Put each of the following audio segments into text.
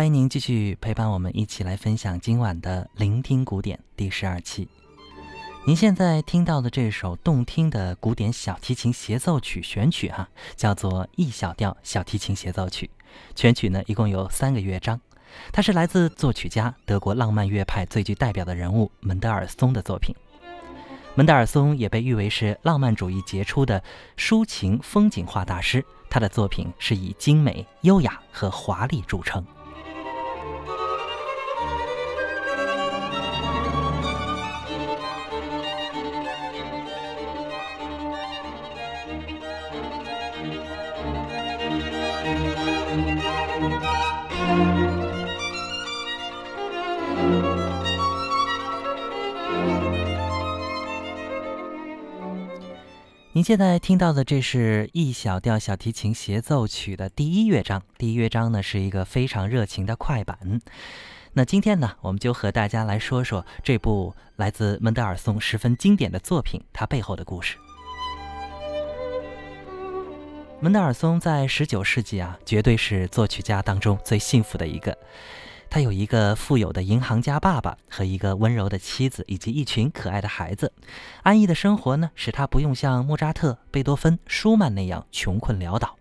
欢迎您继续陪伴我们一起来分享今晚的《聆听古典》第十二期。您现在听到的这首动听的古典小提琴协奏曲选曲，哈，叫做《E 小调小提琴协奏曲》。全曲呢，一共有三个乐章。它是来自作曲家德国浪漫乐派最具代表的人物门德尔松的作品。门德尔松也被誉为是浪漫主义杰出的抒情风景画大师。他的作品是以精美、优雅和华丽著称。您现在听到的这是《E 小调小提琴协奏曲》的第一乐章。第一乐章呢是一个非常热情的快板。那今天呢，我们就和大家来说说这部来自门德尔松十分经典的作品它背后的故事。门德尔松在十九世纪啊，绝对是作曲家当中最幸福的一个。他有一个富有的银行家爸爸和一个温柔的妻子，以及一群可爱的孩子。安逸的生活呢，使他不用像莫扎特、贝多芬、舒曼那样穷困潦倒，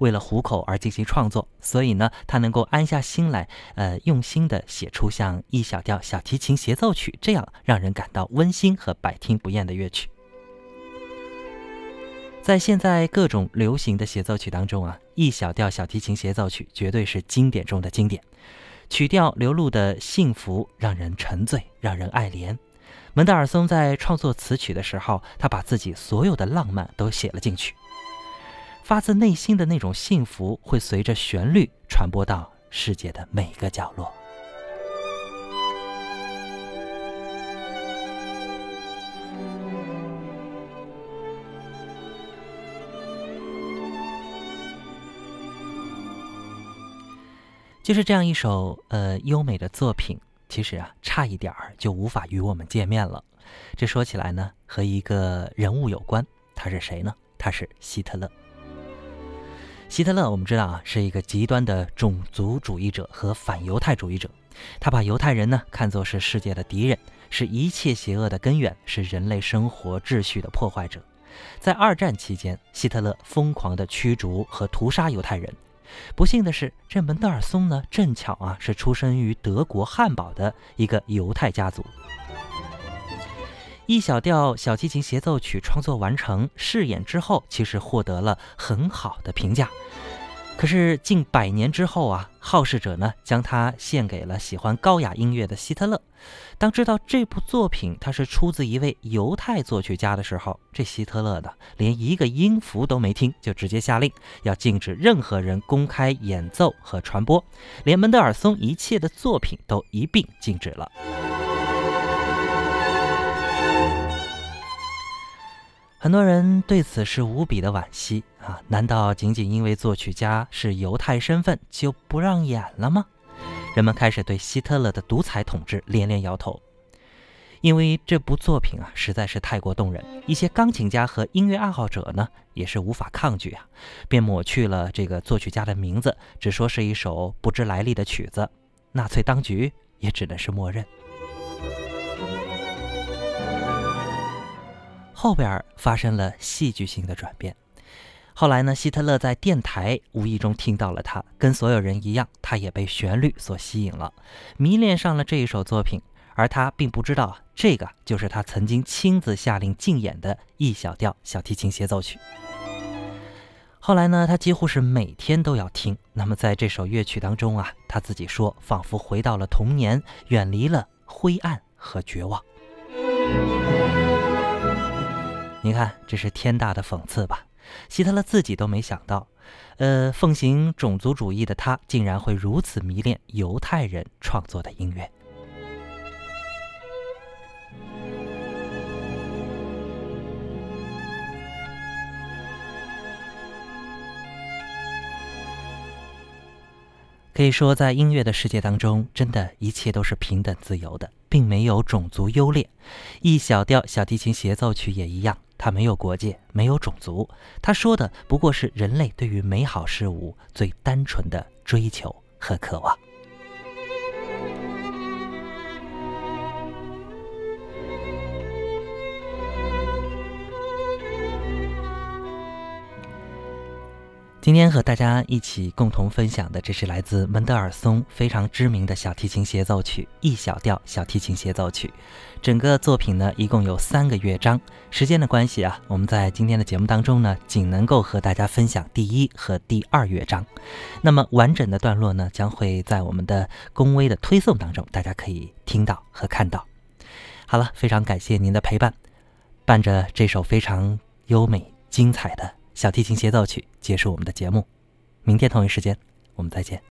为了糊口而进行创作。所以呢，他能够安下心来，呃，用心地写出像《E 小调小提琴协奏曲》这样让人感到温馨和百听不厌的乐曲。在现在各种流行的协奏曲当中啊，《E 小调小提琴协奏曲》绝对是经典中的经典。曲调流露的幸福让人沉醉，让人爱怜。门德尔松在创作词曲的时候，他把自己所有的浪漫都写了进去，发自内心的那种幸福会随着旋律传播到世界的每个角落。就是这样一首呃优美的作品，其实啊差一点儿就无法与我们见面了。这说起来呢，和一个人物有关，他是谁呢？他是希特勒。希特勒我们知道啊，是一个极端的种族主义者和反犹太主义者，他把犹太人呢看作是世界的敌人，是一切邪恶的根源，是人类生活秩序的破坏者。在二战期间，希特勒疯狂地驱逐和屠杀犹太人。不幸的是，这门德尔松呢，正巧啊是出生于德国汉堡的一个犹太家族。一小调小提琴协奏曲创作完成，试演之后，其实获得了很好的评价。可是近百年之后啊，好事者呢将它献给了喜欢高雅音乐的希特勒。当知道这部作品它是出自一位犹太作曲家的时候，这希特勒呢连一个音符都没听，就直接下令要禁止任何人公开演奏和传播，连门德尔松一切的作品都一并禁止了。很多人对此是无比的惋惜啊！难道仅仅因为作曲家是犹太身份就不让演了吗？人们开始对希特勒的独裁统治连连摇头，因为这部作品啊实在是太过动人。一些钢琴家和音乐爱好者呢也是无法抗拒啊，便抹去了这个作曲家的名字，只说是一首不知来历的曲子。纳粹当局也只能是默认。后边发生了戏剧性的转变。后来呢，希特勒在电台无意中听到了他，跟所有人一样，他也被旋律所吸引了，迷恋上了这一首作品。而他并不知道，这个就是他曾经亲自下令禁演的 E 小调小提琴协奏曲。后来呢，他几乎是每天都要听。那么在这首乐曲当中啊，他自己说，仿佛回到了童年，远离了灰暗和绝望。你看，这是天大的讽刺吧？希特勒自己都没想到，呃，奉行种族主义的他，竟然会如此迷恋犹太人创作的音乐。可以说，在音乐的世界当中，真的一切都是平等自由的，并没有种族优劣。一小调小提琴协奏曲也一样。他没有国界，没有种族，他说的不过是人类对于美好事物最单纯的追求和渴望。今天和大家一起共同分享的，这是来自门德尔松非常知名的小提琴协奏曲《E 小调小提琴协奏曲》。整个作品呢，一共有三个乐章。时间的关系啊，我们在今天的节目当中呢，仅能够和大家分享第一和第二乐章。那么完整的段落呢，将会在我们的公微的推送当中，大家可以听到和看到。好了，非常感谢您的陪伴，伴着这首非常优美精彩的。小提琴协奏曲结束我们的节目，明天同一时间我们再见。